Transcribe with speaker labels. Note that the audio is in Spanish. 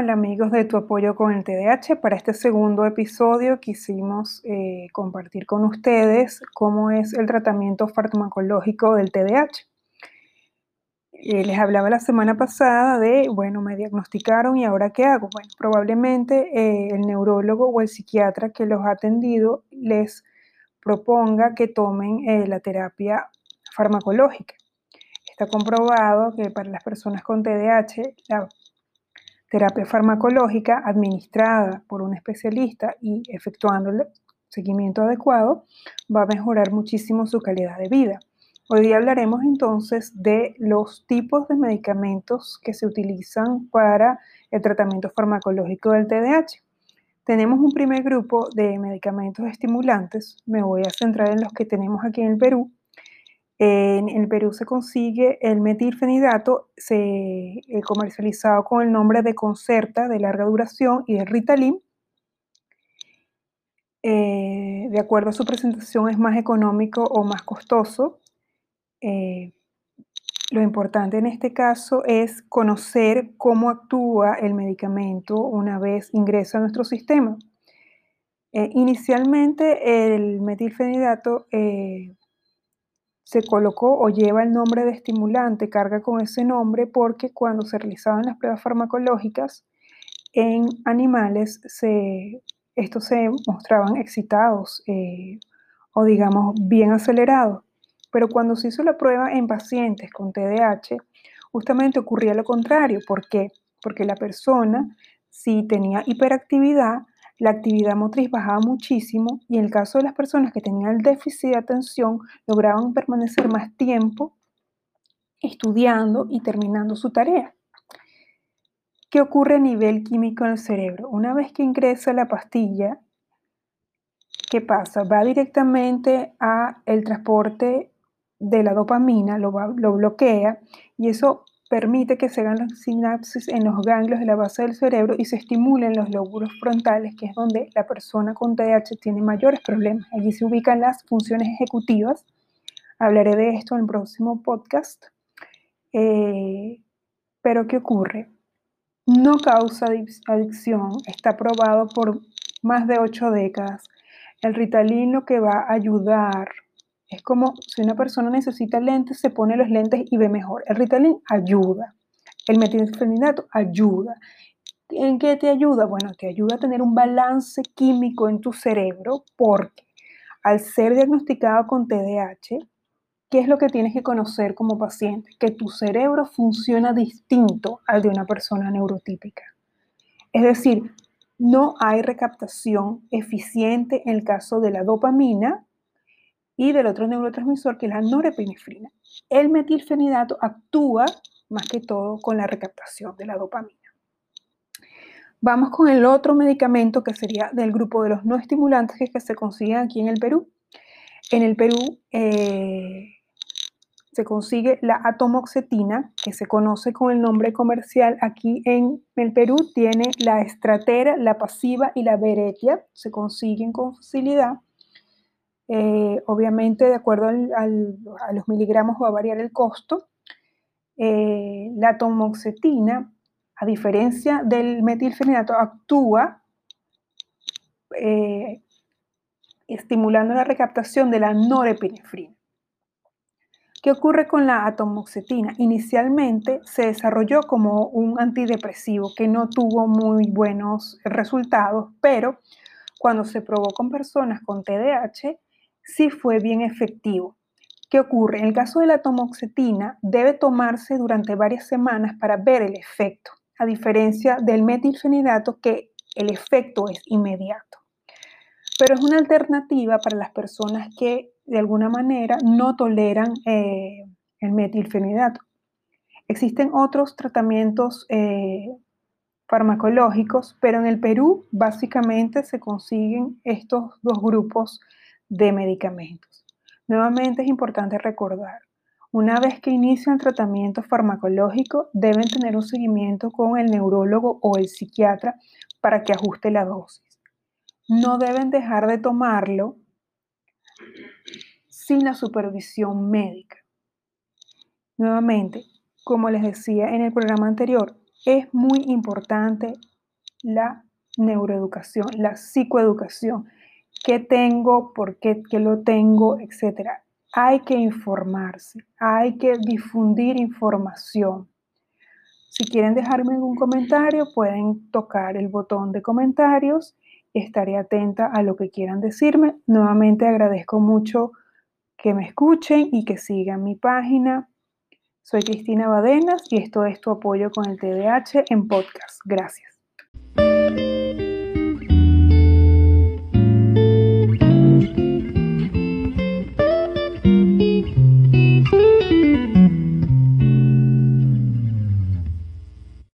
Speaker 1: Hola amigos de Tu Apoyo con el TDAH. Para este segundo episodio quisimos eh, compartir con ustedes cómo es el tratamiento farmacológico del TDAH. Eh, les hablaba la semana pasada de, bueno, me diagnosticaron y ahora qué hago. Bueno, probablemente eh, el neurólogo o el psiquiatra que los ha atendido les proponga que tomen la terapia farmacológica. Está comprobado que para las personas con TDAH la terapia farmacológica administrada por un especialista y efectuando el seguimiento adecuado va a mejorar muchísimo su calidad de vida. Hoy hablaremos entonces de los tipos de medicamentos que se utilizan para el tratamiento farmacológico del TDAH. Tenemos un primer grupo de medicamentos estimulantes, me voy a centrar en los que tenemos aquí en el Perú, en el Perú se consigue el metilfenidato, se, eh, comercializado con el nombre de Concerta de larga duración y de Ritalin. Eh, de acuerdo a su presentación, es más económico o más costoso. Eh, lo importante en este caso es conocer cómo actúa el medicamento una vez ingresa a nuestro sistema. inicialmente, el metilfenidato se colocó o lleva el nombre de estimulante, carga con ese nombre porque cuando se realizaban las pruebas farmacológicas en animales, estos se mostraban excitados eh, o digamos bien acelerados. Pero cuando se hizo la prueba en pacientes con TDAH, justamente ocurría lo contrario. ¿Por qué? Porque la persona, si tenía hiperactividad, la actividad motriz bajaba muchísimo y en el caso de las personas que tenían el déficit de atención, lograban permanecer más tiempo estudiando y terminando su tarea. ¿Qué ocurre a nivel químico en el cerebro? Una vez que ingresa la pastilla, ¿qué pasa? Va directamente a el transporte de la dopamina, lo, lo bloquea y eso permite que se hagan las sinapsis en los ganglios de la base del cerebro y se estimulen los lóbulos frontales, que es donde la persona con TDAH tiene mayores problemas. Allí se ubican las funciones ejecutivas. Hablaré de esto en el próximo podcast. Eh, pero ¿qué ocurre? No causa adicción, está probado por más de ocho décadas. El Ritalin lo que va a ayudar es como si una persona necesita lentes, se pone los lentes y ve mejor. El Ritalin ayuda. El metilfenidato ayuda. ¿En qué te ayuda? Bueno, te ayuda a tener un balance químico en tu cerebro porque al ser diagnosticado con TDAH, ¿qué es lo que tienes que conocer como paciente? Que tu cerebro funciona distinto al de una persona neurotípica. Es decir, no hay recaptación eficiente en el caso de la dopamina y del otro neurotransmisor que es la norepinefrina. El metilfenidato actúa más que todo con la recaptación de la dopamina. Vamos con el otro medicamento que sería del grupo de los no estimulantes que, se consiguen aquí en el Perú. En el Perú eh, se consigue la atomoxetina, que se conoce con el nombre comercial. Aquí en el Perú tiene la estratera, la pasiva y la beretia. Se consiguen con facilidad. Eh, obviamente, de acuerdo a los miligramos va a variar el costo. Eh, la tomoxetina, a diferencia del metilfenidato, actúa eh, estimulando la recaptación de la norepinefrina. ¿Qué ocurre con la atomoxetina? Inicialmente se desarrolló como un antidepresivo que no tuvo muy buenos resultados, pero cuando se probó con personas con TDAH, sí fue bien efectivo. ¿Qué ocurre? En el caso de la tomoxetina, debe tomarse durante varias semanas para ver el efecto, a diferencia del metilfenidato que el efecto es inmediato. Pero es una alternativa para las personas que de alguna manera no toleran eh, el metilfenidato. Existen otros tratamientos eh, farmacológicos, pero en el Perú básicamente se consiguen estos dos grupos de medicamentos. Nuevamente es importante recordar, una vez que inician el tratamiento farmacológico, deben tener un seguimiento con el neurólogo o el psiquiatra para que ajuste la dosis. No deben dejar de tomarlo sin la supervisión médica. Nuevamente, como les decía en el programa anterior, es muy importante la neuroeducación, la psicoeducación. ¿Qué tengo? ¿Por qué, lo tengo? Etcétera. Hay que informarse, hay que difundir información. Si quieren dejarme algún comentario, pueden tocar el botón de comentarios. Estaré atenta a lo que quieran decirme. Nuevamente agradezco mucho que me escuchen y que sigan mi página. Soy Cristina Badenas y esto es tu apoyo con el TDAH en podcast. Gracias.